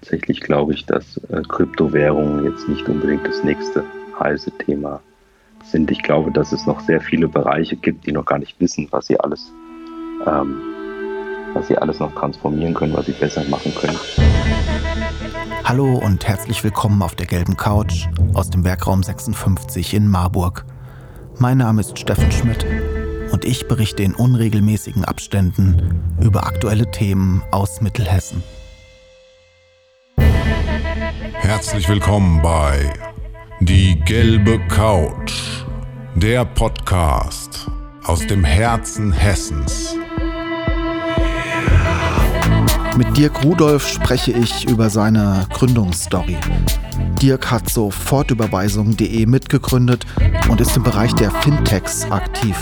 tatsächlich glaube ich, dass äh, Kryptowährungen jetzt nicht unbedingt das nächste heiße Thema sind. Ich glaube, dass es noch sehr viele Bereiche gibt, die noch gar nicht wissen, was sie alles, ähm, was sie alles noch transformieren können, was sie besser machen können. Hallo und herzlich willkommen auf der gelben Couch aus dem Werkraum 56 in Marburg. Mein Name ist Steffen Schmidt und ich berichte in unregelmäßigen Abständen über aktuelle Themen aus Mittelhessen. Herzlich willkommen bei Die gelbe Couch, der Podcast aus dem Herzen Hessens. Mit Dirk Rudolf spreche ich über seine Gründungsstory. Dirk hat Sofortüberweisung.de mitgegründet und ist im Bereich der Fintechs aktiv.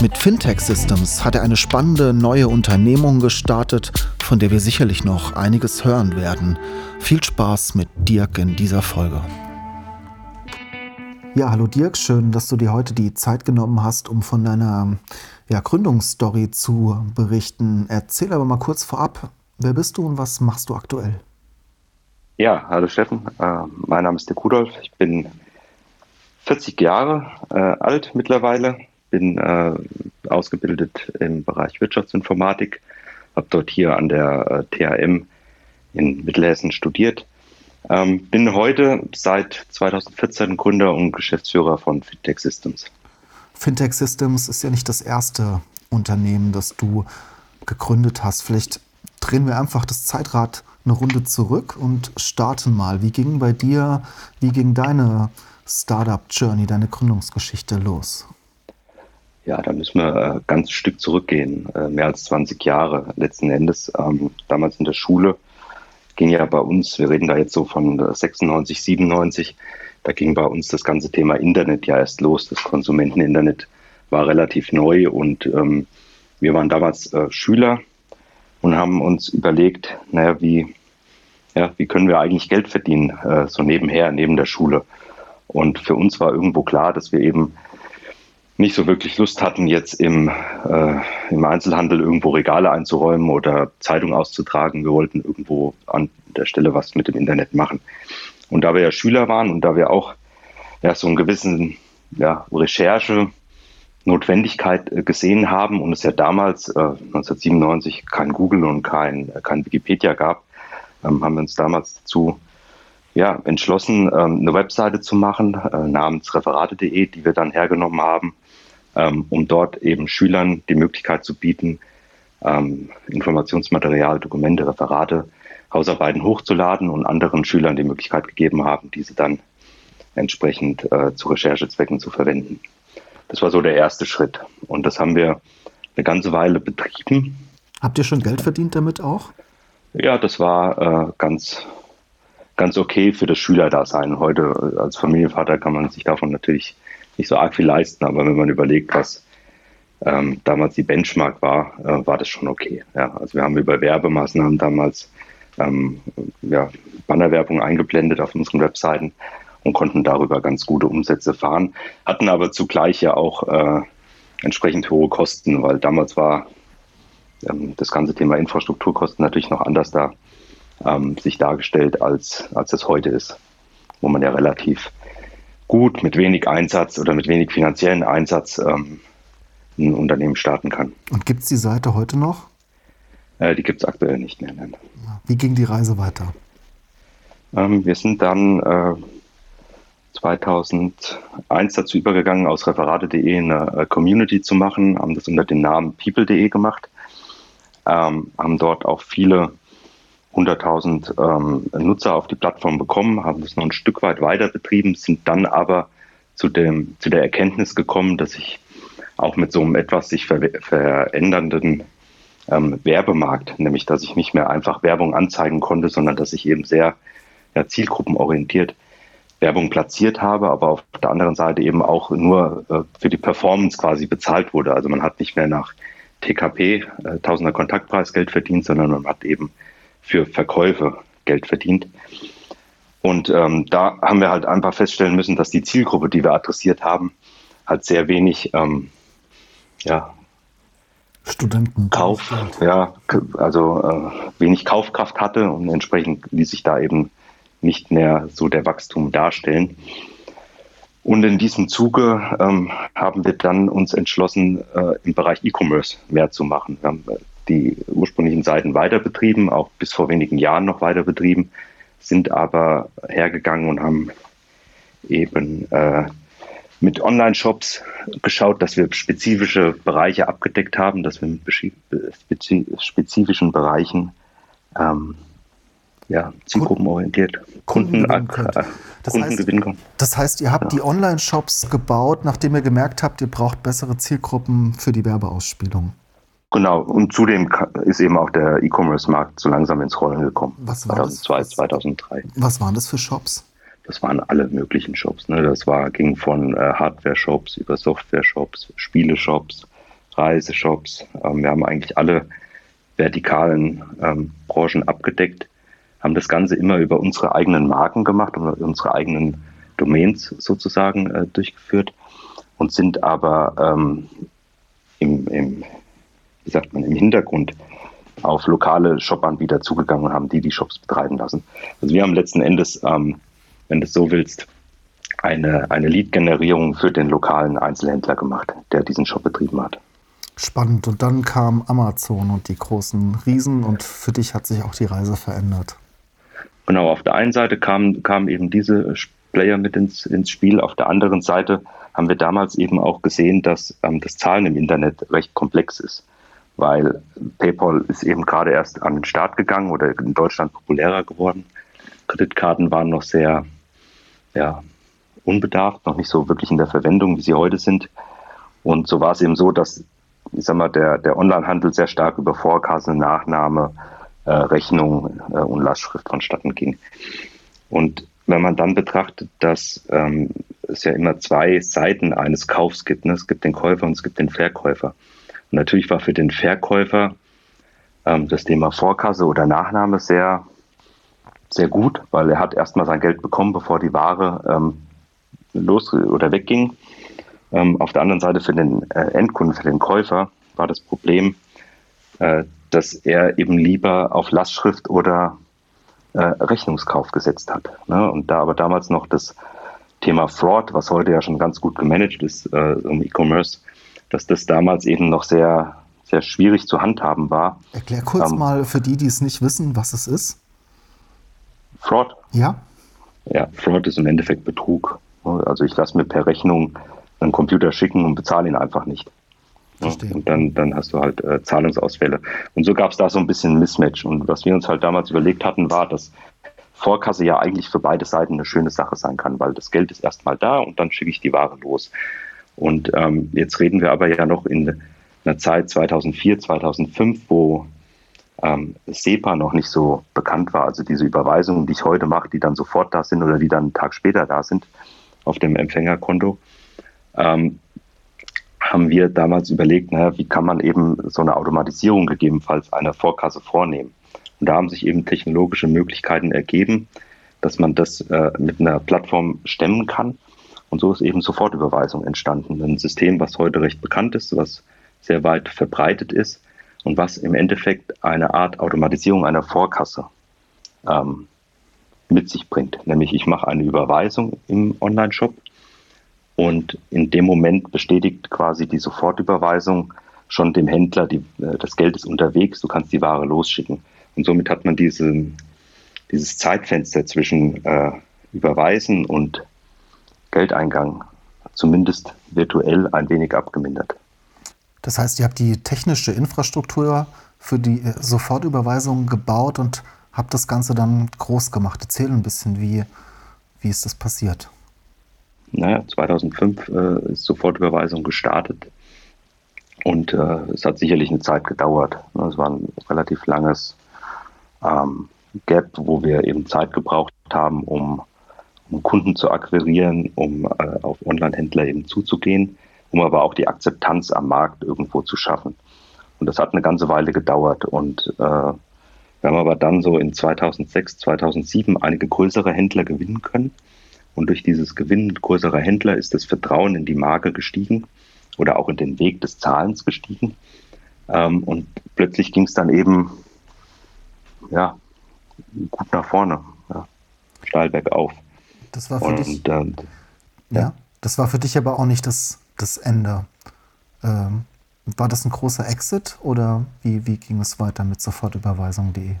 Mit Fintech Systems hat er eine spannende neue Unternehmung gestartet, von der wir sicherlich noch einiges hören werden. Viel Spaß mit Dirk in dieser Folge. Ja, hallo Dirk, schön, dass du dir heute die Zeit genommen hast, um von deiner ja, Gründungsstory zu berichten. Erzähl aber mal kurz vorab, wer bist du und was machst du aktuell? Ja, hallo Steffen, äh, mein Name ist Dirk Rudolf, ich bin 40 Jahre äh, alt mittlerweile, bin äh, ausgebildet im Bereich Wirtschaftsinformatik, habe dort hier an der äh, THM in Mittelhessen studiert. Ähm, bin heute seit 2014 Gründer und Geschäftsführer von Fintech Systems. Fintech Systems ist ja nicht das erste Unternehmen, das du gegründet hast. Vielleicht drehen wir einfach das Zeitrad eine Runde zurück und starten mal. Wie ging bei dir, wie ging deine Startup-Journey, deine Gründungsgeschichte los? Ja, da müssen wir äh, ganz Stück zurückgehen, äh, mehr als 20 Jahre letzten Endes. Ähm, damals in der Schule ging ja bei uns, wir reden da jetzt so von 96, 97, da ging bei uns das ganze Thema Internet ja erst los. Das Konsumenteninternet war relativ neu und ähm, wir waren damals äh, Schüler und haben uns überlegt, naja, wie, ja, wie können wir eigentlich Geld verdienen, äh, so nebenher, neben der Schule. Und für uns war irgendwo klar, dass wir eben nicht so wirklich Lust hatten, jetzt im, äh, im Einzelhandel irgendwo Regale einzuräumen oder Zeitung auszutragen. Wir wollten irgendwo an der Stelle was mit dem Internet machen. Und da wir ja Schüler waren und da wir auch ja, so einen gewissen ja, Recherche Notwendigkeit äh, gesehen haben und es ja damals äh, 1997 kein Google und kein, äh, kein Wikipedia gab, ähm, haben wir uns damals dazu ja, entschlossen, ähm, eine Webseite zu machen äh, namens referate.de, die wir dann hergenommen haben ähm, um dort eben Schülern die Möglichkeit zu bieten, ähm, Informationsmaterial, Dokumente, Referate, Hausarbeiten hochzuladen und anderen Schülern die Möglichkeit gegeben haben, diese dann entsprechend äh, zu Recherchezwecken zu verwenden. Das war so der erste Schritt. Und das haben wir eine ganze Weile betrieben. Habt ihr schon Geld verdient damit auch? Ja, das war äh, ganz, ganz okay für das Schülerdasein. Heute als Familienvater kann man sich davon natürlich nicht so arg viel leisten, aber wenn man überlegt, was ähm, damals die Benchmark war, äh, war das schon okay. Ja, also wir haben über Werbemaßnahmen damals ähm, ja, Bannerwerbung eingeblendet auf unseren Webseiten und konnten darüber ganz gute Umsätze fahren, hatten aber zugleich ja auch äh, entsprechend hohe Kosten, weil damals war ähm, das ganze Thema Infrastrukturkosten natürlich noch anders da ähm, sich dargestellt, als, als es heute ist, wo man ja relativ gut mit wenig Einsatz oder mit wenig finanziellen Einsatz ähm, ein Unternehmen starten kann. Und gibt es die Seite heute noch? Äh, die gibt es aktuell nicht mehr. Nein. Wie ging die Reise weiter? Ähm, wir sind dann äh, 2001 dazu übergegangen, aus referate.de eine äh, Community zu machen, haben das unter dem Namen people.de gemacht, ähm, haben dort auch viele 100.000 ähm, Nutzer auf die Plattform bekommen, haben das noch ein Stück weit weiter betrieben, sind dann aber zu, dem, zu der Erkenntnis gekommen, dass ich auch mit so einem etwas sich ver verändernden ähm, Werbemarkt, nämlich dass ich nicht mehr einfach Werbung anzeigen konnte, sondern dass ich eben sehr ja, zielgruppenorientiert Werbung platziert habe, aber auf der anderen Seite eben auch nur äh, für die Performance quasi bezahlt wurde. Also man hat nicht mehr nach TKP, äh, Tausender Kontaktpreis Geld verdient, sondern man hat eben für Verkäufe Geld verdient. Und ähm, da haben wir halt einfach feststellen müssen, dass die Zielgruppe, die wir adressiert haben, halt sehr wenig ähm, ja, Studenten. Kauf, ja, also äh, wenig Kaufkraft hatte und entsprechend ließ sich da eben nicht mehr so der Wachstum darstellen. Und in diesem Zuge ähm, haben wir dann uns entschlossen, äh, im Bereich E-Commerce mehr zu machen. Wir haben äh, die ursprünglichen Seiten weiter betrieben, auch bis vor wenigen Jahren noch weiter betrieben, sind aber hergegangen und haben eben äh, mit Online-Shops geschaut, dass wir spezifische Bereiche abgedeckt haben, dass wir mit spezifischen Bereichen ähm, ja, zielgruppenorientiert Kunden, Kunden, gewinnen, äh, das Kunden heißt, gewinnen können. Das heißt, ihr habt ja. die Online-Shops gebaut, nachdem ihr gemerkt habt, ihr braucht bessere Zielgruppen für die Werbeausspielung. Genau, und zudem ist eben auch der E-Commerce-Markt so langsam ins Rollen gekommen. Was war 2002, das? 2003. Was waren das für Shops? Das waren alle möglichen Shops. Ne? Das war, ging von äh, Hardware-Shops über Software-Shops, Spiele-Shops, Reiseshops. Ähm, wir haben eigentlich alle vertikalen ähm, Branchen abgedeckt haben das Ganze immer über unsere eigenen Marken gemacht und unsere eigenen Domains sozusagen äh, durchgeführt und sind aber ähm, im, im, wie sagt man, im Hintergrund auf lokale Shop-Anbieter zugegangen und haben die die Shops betreiben lassen. Also wir haben letzten Endes, ähm, wenn du es so willst, eine, eine Lead-Generierung für den lokalen Einzelhändler gemacht, der diesen Shop betrieben hat. Spannend. Und dann kam Amazon und die großen Riesen und für dich hat sich auch die Reise verändert. Genau, auf der einen Seite kamen, kamen eben diese Player mit ins, ins Spiel. Auf der anderen Seite haben wir damals eben auch gesehen, dass ähm, das Zahlen im Internet recht komplex ist, weil PayPal ist eben gerade erst an den Start gegangen oder in Deutschland populärer geworden. Kreditkarten waren noch sehr ja, unbedarft, noch nicht so wirklich in der Verwendung, wie sie heute sind. Und so war es eben so, dass ich sag mal, der, der Onlinehandel sehr stark über Vorkasse, Nachname, äh, Rechnung äh, und Lastschrift vonstatten ging. Und wenn man dann betrachtet, dass ähm, es ja immer zwei Seiten eines Kaufs gibt, ne? es gibt den Käufer und es gibt den Verkäufer. Natürlich war für den Verkäufer ähm, das Thema Vorkasse oder Nachname sehr, sehr gut, weil er hat erstmal sein Geld bekommen, bevor die Ware ähm, los oder wegging. Ähm, auf der anderen Seite für den äh, Endkunden, für den Käufer war das Problem, äh, dass er eben lieber auf Lastschrift oder äh, Rechnungskauf gesetzt hat. Ne? Und da aber damals noch das Thema Fraud, was heute ja schon ganz gut gemanagt ist äh, im E-Commerce, dass das damals eben noch sehr, sehr schwierig zu handhaben war. Erklär kurz ähm, mal für die, die es nicht wissen, was es ist. Fraud? Ja. Ja, Fraud ist im Endeffekt Betrug. Also ich lasse mir per Rechnung einen Computer schicken und bezahle ihn einfach nicht. Verstehe. Und dann, dann hast du halt äh, Zahlungsausfälle. Und so gab es da so ein bisschen Mismatch. Und was wir uns halt damals überlegt hatten, war, dass Vorkasse ja eigentlich für beide Seiten eine schöne Sache sein kann, weil das Geld ist erstmal da und dann schicke ich die Ware los. Und ähm, jetzt reden wir aber ja noch in einer Zeit 2004, 2005, wo ähm, SEPA noch nicht so bekannt war. Also diese Überweisungen, die ich heute mache, die dann sofort da sind oder die dann einen Tag später da sind auf dem Empfängerkonto. Ähm, haben wir damals überlegt, naja, wie kann man eben so eine Automatisierung gegebenenfalls einer Vorkasse vornehmen. Und da haben sich eben technologische Möglichkeiten ergeben, dass man das äh, mit einer Plattform stemmen kann. Und so ist eben Sofortüberweisung entstanden. Ein System, was heute recht bekannt ist, was sehr weit verbreitet ist und was im Endeffekt eine Art Automatisierung einer Vorkasse ähm, mit sich bringt. Nämlich ich mache eine Überweisung im Online-Shop und in dem Moment bestätigt quasi die Sofortüberweisung schon dem Händler, die, äh, das Geld ist unterwegs, du kannst die Ware losschicken. Und somit hat man diese, dieses Zeitfenster zwischen äh, Überweisen und Geldeingang zumindest virtuell ein wenig abgemindert. Das heißt, ihr habt die technische Infrastruktur für die äh, Sofortüberweisung gebaut und habt das Ganze dann groß gemacht. Erzähl ein bisschen, wie, wie ist das passiert? naja, 2005 äh, ist Sofortüberweisung gestartet. Und äh, es hat sicherlich eine Zeit gedauert. Es war ein relativ langes ähm, Gap, wo wir eben Zeit gebraucht haben, um, um Kunden zu akquirieren, um äh, auf Online-Händler eben zuzugehen, um aber auch die Akzeptanz am Markt irgendwo zu schaffen. Und das hat eine ganze Weile gedauert. Und äh, wir haben aber dann so in 2006, 2007 einige größere Händler gewinnen können und durch dieses Gewinnen größerer Händler ist das Vertrauen in die Marke gestiegen oder auch in den Weg des Zahlens gestiegen. Ähm, und plötzlich ging es dann eben ja, gut nach vorne, ja, steil bergauf. Das war für und, dich. Ja. ja. das war für dich aber auch nicht das, das Ende. Ähm, war das ein großer Exit oder wie, wie ging es weiter mit sofortüberweisung.de?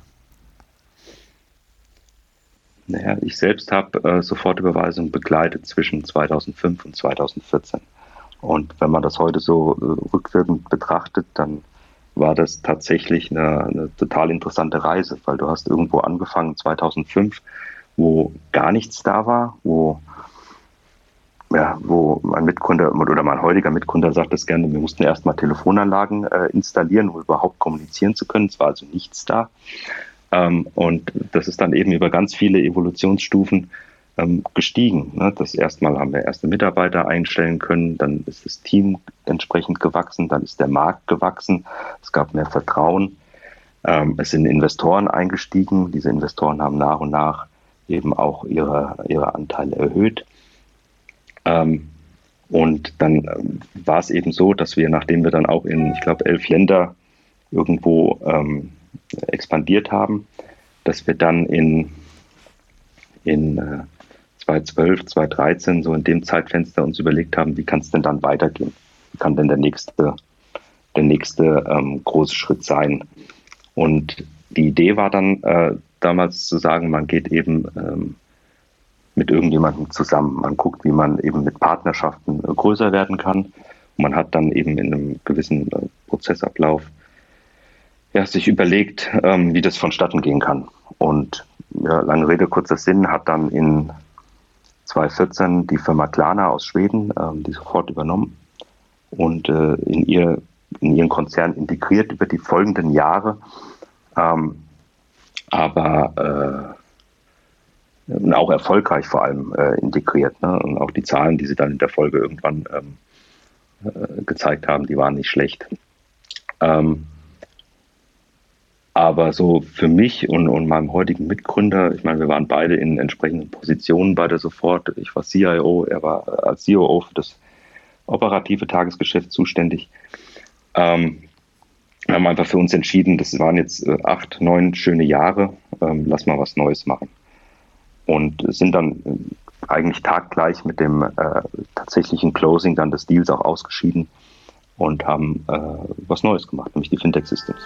Naja, ich selbst habe äh, Sofortüberweisung begleitet zwischen 2005 und 2014. Und wenn man das heute so äh, rückwirkend betrachtet, dann war das tatsächlich eine, eine, total interessante Reise, weil du hast irgendwo angefangen 2005, wo gar nichts da war, wo ja, wo mein Mitgründer oder mein heutiger Mitgründer sagt es gerne, wir mussten erstmal Telefonanlagen äh, installieren, um überhaupt kommunizieren zu können. Es war also nichts da. Ähm, und das ist dann eben über ganz viele Evolutionsstufen ähm, gestiegen. Ne? Das erstmal haben wir erste Mitarbeiter einstellen können, dann ist das Team entsprechend gewachsen, dann ist der Markt gewachsen, es gab mehr Vertrauen. Ähm, es sind Investoren eingestiegen. Diese Investoren haben nach und nach eben auch ihre, ihre Anteile erhöht. Ähm, und dann ähm, war es eben so, dass wir, nachdem wir dann auch in, ich glaube, elf Länder irgendwo ähm, expandiert haben, dass wir dann in, in äh, 2012, 2013, so in dem Zeitfenster uns überlegt haben, wie kann es denn dann weitergehen? Wie kann denn der nächste, der nächste ähm, große Schritt sein? Und die Idee war dann äh, damals zu sagen, man geht eben ähm, mit irgendjemandem zusammen. Man guckt, wie man eben mit Partnerschaften äh, größer werden kann. Und man hat dann eben in einem gewissen äh, Prozessablauf ja, sich überlegt, ähm, wie das vonstatten gehen kann. Und ja, lange Rede, kurzer Sinn, hat dann in 2014 die Firma Klana aus Schweden ähm, die sofort übernommen und äh, in, ihr, in ihren Konzern integriert über die folgenden Jahre. Ähm, aber äh, auch erfolgreich vor allem äh, integriert. Ne? Und auch die Zahlen, die sie dann in der Folge irgendwann ähm, äh, gezeigt haben, die waren nicht schlecht. Ähm, aber so für mich und, und meinem heutigen Mitgründer, ich meine, wir waren beide in entsprechenden Positionen bei der Sofort. Ich war CIO, er war als COO für das operative Tagesgeschäft zuständig. Ähm, wir haben einfach für uns entschieden, das waren jetzt äh, acht, neun schöne Jahre, ähm, lass mal was Neues machen. Und sind dann äh, eigentlich taggleich mit dem äh, tatsächlichen Closing dann des Deals auch ausgeschieden und haben äh, was Neues gemacht, nämlich die Fintech Systems.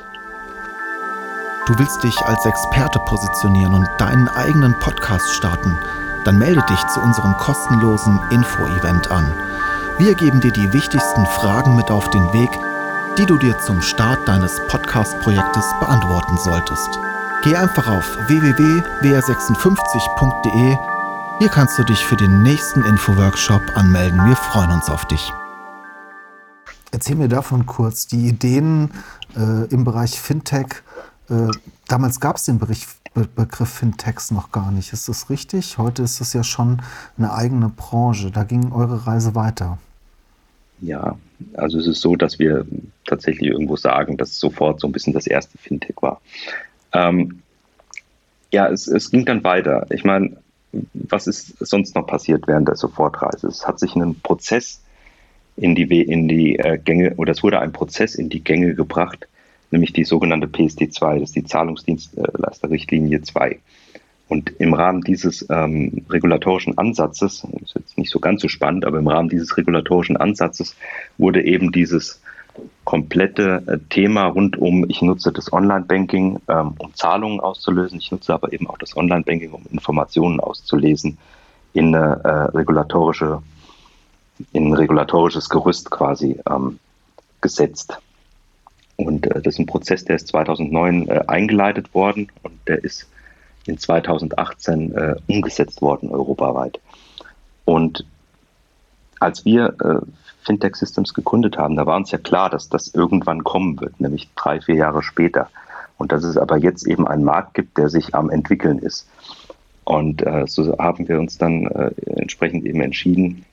Du willst dich als Experte positionieren und deinen eigenen Podcast starten? Dann melde dich zu unserem kostenlosen Info-Event an. Wir geben dir die wichtigsten Fragen mit auf den Weg, die du dir zum Start deines Podcast-Projektes beantworten solltest. Geh einfach auf www.wr56.de. Hier kannst du dich für den nächsten Info-Workshop anmelden. Wir freuen uns auf dich. Erzähl mir davon kurz die Ideen äh, im Bereich Fintech äh, damals gab es den Bericht, Be Begriff Fintechs noch gar nicht. Ist das richtig? Heute ist es ja schon eine eigene Branche. Da ging eure Reise weiter. Ja, also es ist so, dass wir tatsächlich irgendwo sagen, dass sofort so ein bisschen das erste Fintech war. Ähm, ja, es, es ging dann weiter. Ich meine, was ist sonst noch passiert während der Sofortreise? Es hat sich ein Prozess in die, in die äh, Gänge, oder es wurde ein Prozess in die Gänge gebracht, nämlich die sogenannte PSD2, das ist die Zahlungsdienstleisterrichtlinie 2. Und im Rahmen dieses ähm, regulatorischen Ansatzes, ist jetzt nicht so ganz so spannend, aber im Rahmen dieses regulatorischen Ansatzes wurde eben dieses komplette äh, Thema rund um, ich nutze das Online-Banking, ähm, um Zahlungen auszulösen, ich nutze aber eben auch das Online-Banking, um Informationen auszulesen, in eine äh, regulatorische, in ein regulatorisches Gerüst quasi ähm, gesetzt. Und äh, das ist ein Prozess, der ist 2009 äh, eingeleitet worden und der ist in 2018 äh, umgesetzt worden europaweit. Und als wir äh, Fintech Systems gegründet haben, da war uns ja klar, dass das irgendwann kommen wird, nämlich drei, vier Jahre später. Und dass es aber jetzt eben einen Markt gibt, der sich am entwickeln ist. Und äh, so haben wir uns dann äh, entsprechend eben entschieden,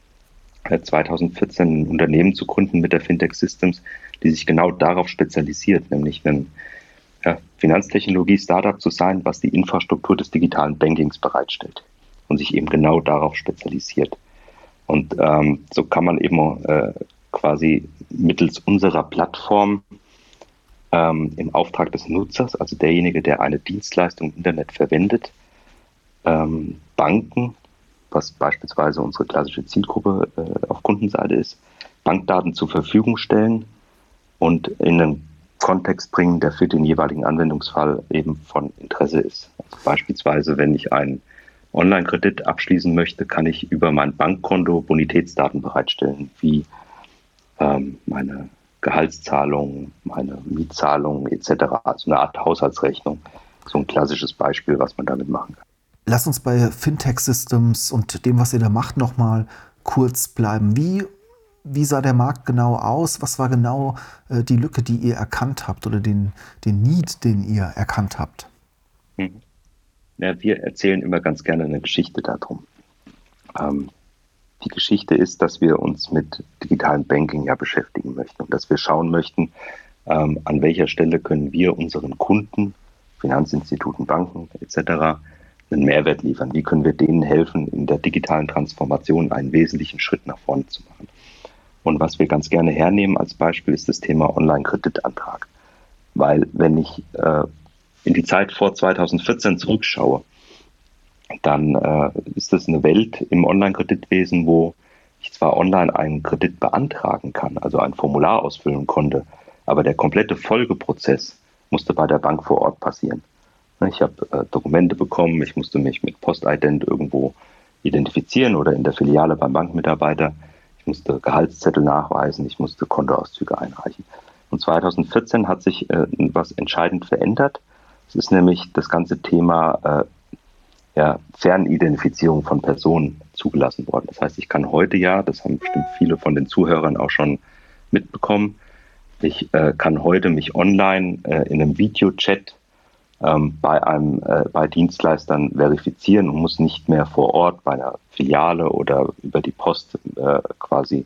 2014 ein Unternehmen zu gründen mit der Fintech Systems, die sich genau darauf spezialisiert, nämlich ein ja, Finanztechnologie-Startup zu sein, was die Infrastruktur des digitalen Bankings bereitstellt und sich eben genau darauf spezialisiert. Und ähm, so kann man eben äh, quasi mittels unserer Plattform ähm, im Auftrag des Nutzers, also derjenige, der eine Dienstleistung im Internet verwendet, ähm, Banken, was beispielsweise unsere klassische Zielgruppe äh, auf Kundenseite ist, Bankdaten zur Verfügung stellen und in einen Kontext bringen, der für den jeweiligen Anwendungsfall eben von Interesse ist. Also beispielsweise, wenn ich einen Online-Kredit abschließen möchte, kann ich über mein Bankkonto Bonitätsdaten bereitstellen, wie ähm, meine Gehaltszahlungen, meine Mietzahlungen etc. Also eine Art Haushaltsrechnung. So ein klassisches Beispiel, was man damit machen kann. Lass uns bei Fintech Systems und dem, was ihr da macht, nochmal kurz bleiben. Wie, wie sah der Markt genau aus? Was war genau äh, die Lücke, die ihr erkannt habt oder den, den Need, den ihr erkannt habt? Mhm. Ja, wir erzählen immer ganz gerne eine Geschichte darum. Ähm, die Geschichte ist, dass wir uns mit digitalem Banking ja beschäftigen möchten und dass wir schauen möchten, ähm, an welcher Stelle können wir unseren Kunden, Finanzinstituten, Banken etc. einen Mehrwert liefern. Wie können wir denen helfen, in der digitalen Transformation einen wesentlichen Schritt nach vorne zu machen. Und was wir ganz gerne hernehmen als Beispiel ist das Thema Online-Kreditantrag. Weil wenn ich äh, in die Zeit vor 2014 zurückschaue, dann äh, ist das eine Welt im Online-Kreditwesen, wo ich zwar online einen Kredit beantragen kann, also ein Formular ausfüllen konnte, aber der komplette Folgeprozess musste bei der Bank vor Ort passieren. Ich habe äh, Dokumente bekommen, ich musste mich mit Postident irgendwo identifizieren oder in der Filiale beim Bankmitarbeiter. Musste Gehaltszettel nachweisen, ich musste Kontoauszüge einreichen. Und 2014 hat sich äh, was entscheidend verändert. Es ist nämlich das ganze Thema äh, ja, Fernidentifizierung von Personen zugelassen worden. Das heißt, ich kann heute ja, das haben bestimmt viele von den Zuhörern auch schon mitbekommen, ich äh, kann heute mich online äh, in einem Videochat ähm, bei einem äh, bei Dienstleistern verifizieren und muss nicht mehr vor Ort bei einer Filiale oder über die Post äh, quasi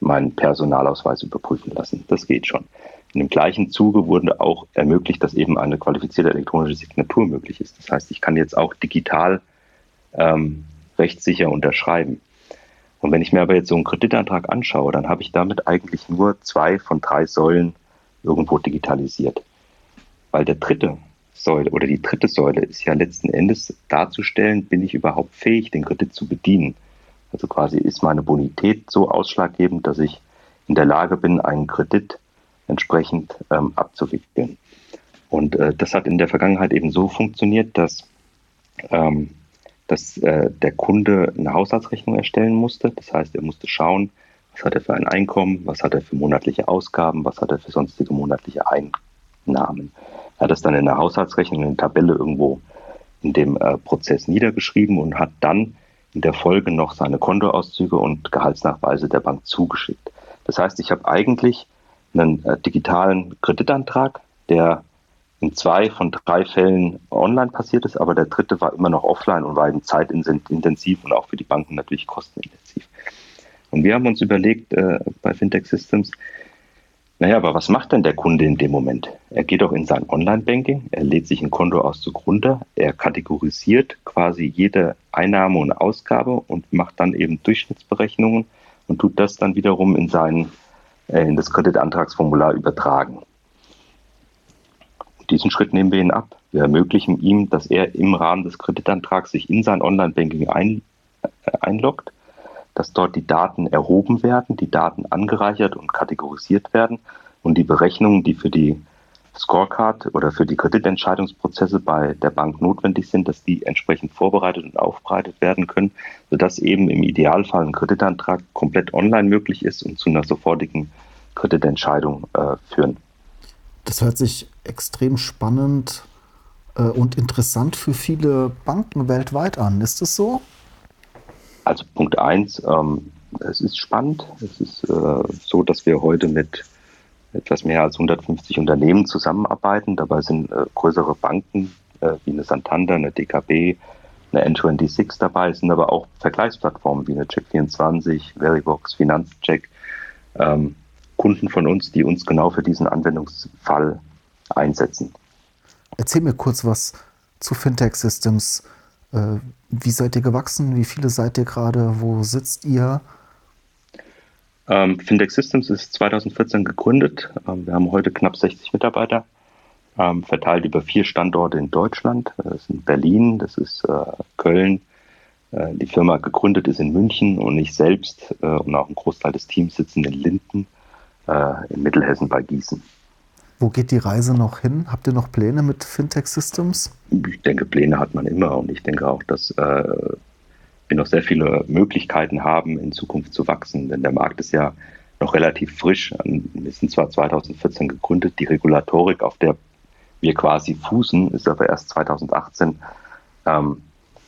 meinen Personalausweis überprüfen lassen. Das geht schon. In dem gleichen Zuge wurde auch ermöglicht, dass eben eine qualifizierte elektronische Signatur möglich ist. Das heißt, ich kann jetzt auch digital ähm, rechtssicher unterschreiben. Und wenn ich mir aber jetzt so einen Kreditantrag anschaue, dann habe ich damit eigentlich nur zwei von drei Säulen irgendwo digitalisiert. Weil der dritte Säule oder die dritte Säule ist ja letzten Endes darzustellen, bin ich überhaupt fähig, den Kredit zu bedienen. Also quasi ist meine Bonität so ausschlaggebend, dass ich in der Lage bin, einen Kredit entsprechend ähm, abzuwickeln. Und äh, das hat in der Vergangenheit eben so funktioniert, dass, ähm, dass äh, der Kunde eine Haushaltsrechnung erstellen musste. Das heißt, er musste schauen, was hat er für ein Einkommen, was hat er für monatliche Ausgaben, was hat er für sonstige monatliche Einnahmen. Hat das dann in der Haushaltsrechnung in der Tabelle irgendwo in dem äh, Prozess niedergeschrieben und hat dann in der Folge noch seine Kontoauszüge und Gehaltsnachweise der Bank zugeschickt. Das heißt, ich habe eigentlich einen äh, digitalen Kreditantrag, der in zwei von drei Fällen online passiert ist, aber der dritte war immer noch offline und war eben zeitintensiv und auch für die Banken natürlich kostenintensiv. Und wir haben uns überlegt äh, bei Fintech Systems, naja, aber was macht denn der Kunde in dem Moment? Er geht auch in sein Online-Banking, er lädt sich ein Kontoauszug runter, er kategorisiert quasi jede Einnahme und Ausgabe und macht dann eben Durchschnittsberechnungen und tut das dann wiederum in seinen äh, in das Kreditantragsformular übertragen. Diesen Schritt nehmen wir ihn ab. Wir ermöglichen ihm, dass er im Rahmen des Kreditantrags sich in sein Online-Banking ein, äh, einloggt, dass dort die Daten erhoben werden, die Daten angereichert und kategorisiert werden und die Berechnungen, die für die Scorecard oder für die Kreditentscheidungsprozesse bei der Bank notwendig sind, dass die entsprechend vorbereitet und aufbereitet werden können, sodass eben im Idealfall ein Kreditantrag komplett online möglich ist und zu einer sofortigen Kreditentscheidung äh, führen. Das hört sich extrem spannend äh, und interessant für viele Banken weltweit an. Ist das so? Also Punkt eins, ähm, es ist spannend. Es ist äh, so, dass wir heute mit etwas mehr als 150 Unternehmen zusammenarbeiten. Dabei sind äh, größere Banken äh, wie eine Santander, eine DKB, eine N26 dabei, es sind aber auch Vergleichsplattformen wie eine Check24, Veribox, Finanzcheck, ähm, Kunden von uns, die uns genau für diesen Anwendungsfall einsetzen. Erzähl mir kurz was zu Fintech Systems. Äh, wie seid ihr gewachsen? Wie viele seid ihr gerade? Wo sitzt ihr? Ähm, Fintech Systems ist 2014 gegründet. Ähm, wir haben heute knapp 60 Mitarbeiter, ähm, verteilt über vier Standorte in Deutschland. Das sind Berlin, das ist äh, Köln. Äh, die Firma gegründet ist in München und ich selbst äh, und auch ein Großteil des Teams sitzen in Linden äh, in Mittelhessen bei Gießen. Wo geht die Reise noch hin? Habt ihr noch Pläne mit Fintech Systems? Ich denke, Pläne hat man immer und ich denke auch, dass äh, wir noch sehr viele Möglichkeiten haben, in Zukunft zu wachsen. Denn der Markt ist ja noch relativ frisch. Wir sind zwar 2014 gegründet, die Regulatorik, auf der wir quasi fußen, ist aber erst 2018 ähm,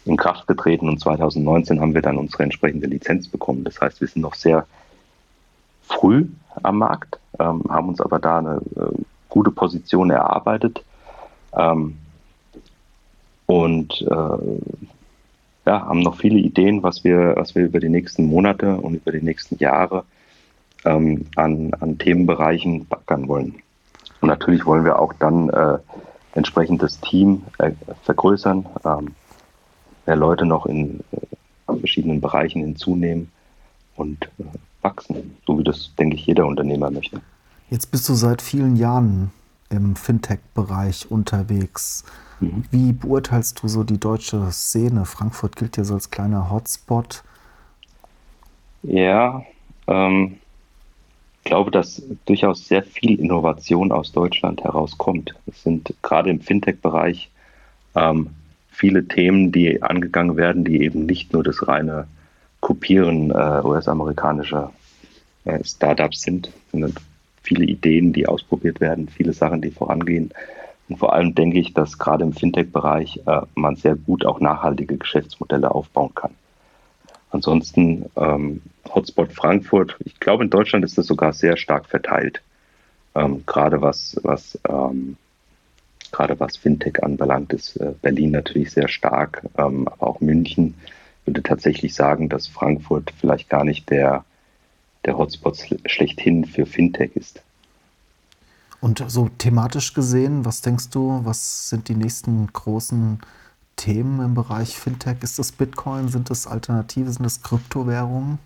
in Kraft getreten und 2019 haben wir dann unsere entsprechende Lizenz bekommen. Das heißt, wir sind noch sehr früh am Markt, ähm, haben uns aber da eine äh, gute Position erarbeitet. Ähm, und äh, ja, haben noch viele Ideen, was wir, was wir über die nächsten Monate und über die nächsten Jahre ähm, an, an Themenbereichen backern wollen. Und natürlich wollen wir auch dann äh, entsprechend das Team äh, vergrößern, ähm, mehr Leute noch in äh, verschiedenen Bereichen hinzunehmen und äh, wachsen, so wie das, denke ich, jeder Unternehmer möchte. Jetzt bist du seit vielen Jahren im Fintech-Bereich unterwegs. Mhm. Wie beurteilst du so die deutsche Szene? Frankfurt gilt ja so als kleiner Hotspot. Ja, ähm, ich glaube, dass durchaus sehr viel Innovation aus Deutschland herauskommt. Es sind gerade im Fintech-Bereich ähm, viele Themen, die angegangen werden, die eben nicht nur das reine Kopieren äh, US-amerikanischer äh, Startups sind, sondern viele Ideen, die ausprobiert werden, viele Sachen, die vorangehen. Und vor allem denke ich, dass gerade im Fintech-Bereich äh, man sehr gut auch nachhaltige Geschäftsmodelle aufbauen kann. Ansonsten ähm, Hotspot Frankfurt, ich glaube in Deutschland ist das sogar sehr stark verteilt. Ähm, gerade was, was ähm, gerade was Fintech anbelangt, ist äh, Berlin natürlich sehr stark, ähm, aber auch München Ich würde tatsächlich sagen, dass Frankfurt vielleicht gar nicht der, der Hotspot schlechthin für Fintech ist. Und so thematisch gesehen, was denkst du, was sind die nächsten großen Themen im Bereich Fintech? Ist das Bitcoin? Sind das Alternative? Sind das Kryptowährungen?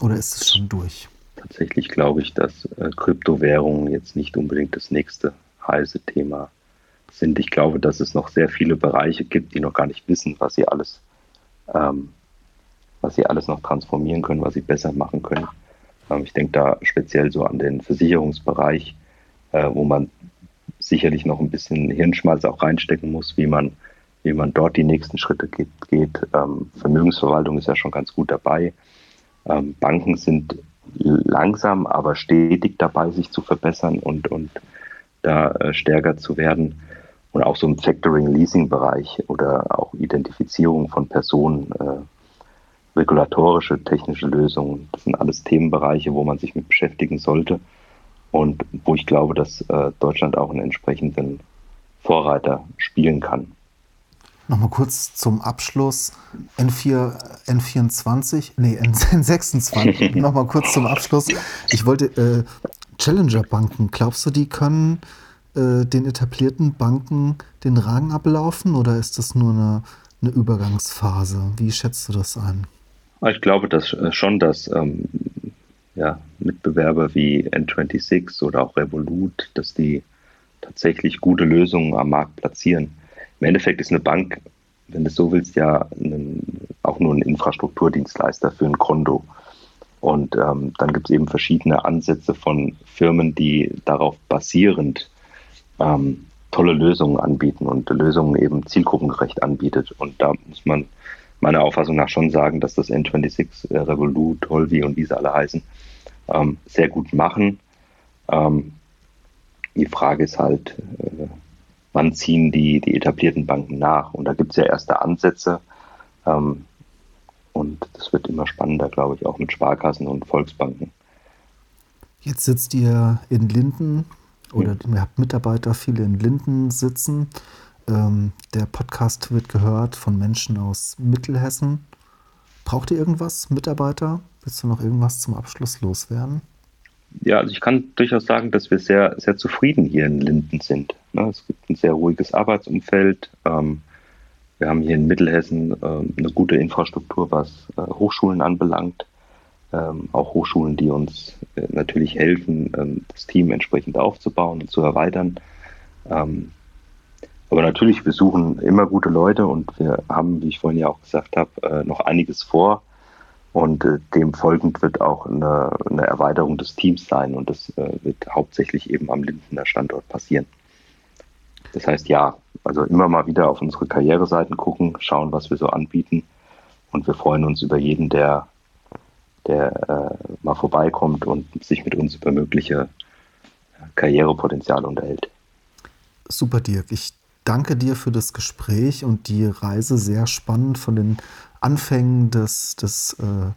Oder ist es schon durch? Tatsächlich glaube ich, dass äh, Kryptowährungen jetzt nicht unbedingt das nächste heiße Thema sind. Ich glaube, dass es noch sehr viele Bereiche gibt, die noch gar nicht wissen, was sie alles, ähm, was sie alles noch transformieren können, was sie besser machen können. Ähm, ich denke da speziell so an den Versicherungsbereich, äh, wo man sicherlich noch ein bisschen Hirnschmalz auch reinstecken muss, wie man, wie man dort die nächsten Schritte geht. geht. Ähm, Vermögensverwaltung ist ja schon ganz gut dabei. Ähm, Banken sind langsam, aber stetig dabei, sich zu verbessern und, und da äh, stärker zu werden. Und auch so im Factoring-Leasing-Bereich oder auch Identifizierung von Personen äh, regulatorische, technische Lösungen. Das sind alles Themenbereiche, wo man sich mit beschäftigen sollte und wo ich glaube, dass äh, Deutschland auch einen entsprechenden Vorreiter spielen kann. Nochmal kurz zum Abschluss. N4, N24, nee, N26. Nochmal kurz zum Abschluss. Ich wollte äh, Challenger-Banken, glaubst du, die können äh, den etablierten Banken den Rang ablaufen oder ist das nur eine, eine Übergangsphase? Wie schätzt du das ein? Ich glaube dass, äh, schon, dass ähm, ja, Mitbewerber wie N26 oder auch Revolut, dass die tatsächlich gute Lösungen am Markt platzieren. Im Endeffekt ist eine Bank, wenn du so willst, ja ein, auch nur ein Infrastrukturdienstleister für ein Konto. Und ähm, dann gibt es eben verschiedene Ansätze von Firmen, die darauf basierend ähm, tolle Lösungen anbieten und Lösungen eben zielgruppengerecht anbietet. Und da muss man meiner Auffassung nach schon sagen, dass das N26, äh, Revolut, Holvi und wie sie alle heißen, ähm, sehr gut machen. Ähm, die Frage ist halt, äh, wann ziehen die, die etablierten Banken nach? Und da gibt es ja erste Ansätze. Ähm, und das wird immer spannender, glaube ich, auch mit Sparkassen und Volksbanken. Jetzt sitzt ihr in Linden oder ja. ihr habt Mitarbeiter, viele in Linden sitzen. Ähm, der Podcast wird gehört von Menschen aus Mittelhessen. Braucht ihr irgendwas, Mitarbeiter? Willst du noch irgendwas zum Abschluss loswerden? Ja, also ich kann durchaus sagen, dass wir sehr, sehr zufrieden hier in Linden sind. Ne? Es gibt ein sehr ruhiges Arbeitsumfeld. Ähm, wir haben hier in Mittelhessen ähm, eine gute Infrastruktur, was äh, Hochschulen anbelangt. ähm, auch Hochschulen, die uns äh, natürlich helfen, das Team entsprechend aufzubauen und zu erweitern. Aber natürlich, wir suchen immer gute Leute und wir haben, wie ich vorhin ja auch gesagt habe, äh, noch einiges vor. Und äh, dem folgend wird auch eine, eine, Erweiterung des Teams sein und das äh, wird hauptsächlich eben am Lindener Standort passieren. Das heißt, ja, also immer mal wieder auf unsere Karriereseiten gucken, schauen, was wir so anbieten. Und wir freuen uns über jeden, der, der äh, mal vorbeikommt und sich mit uns über mögliche Karrierepotenziale unterhält. Super, Dirk. Ich danke dir für das Gespräch und die Reise sehr spannend von den Anfängen des, des äh,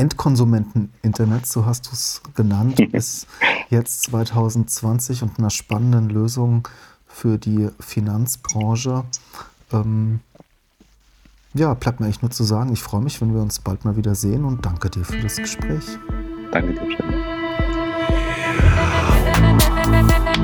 Endkonsumenten-Internets, so hast du es genannt, bis jetzt 2020 und einer spannenden Lösung für die Finanzbranche. Ähm, ja, bleibt mir eigentlich nur zu sagen, ich freue mich, wenn wir uns bald mal wieder sehen und danke dir für das Gespräch. Danke dir, Stefan.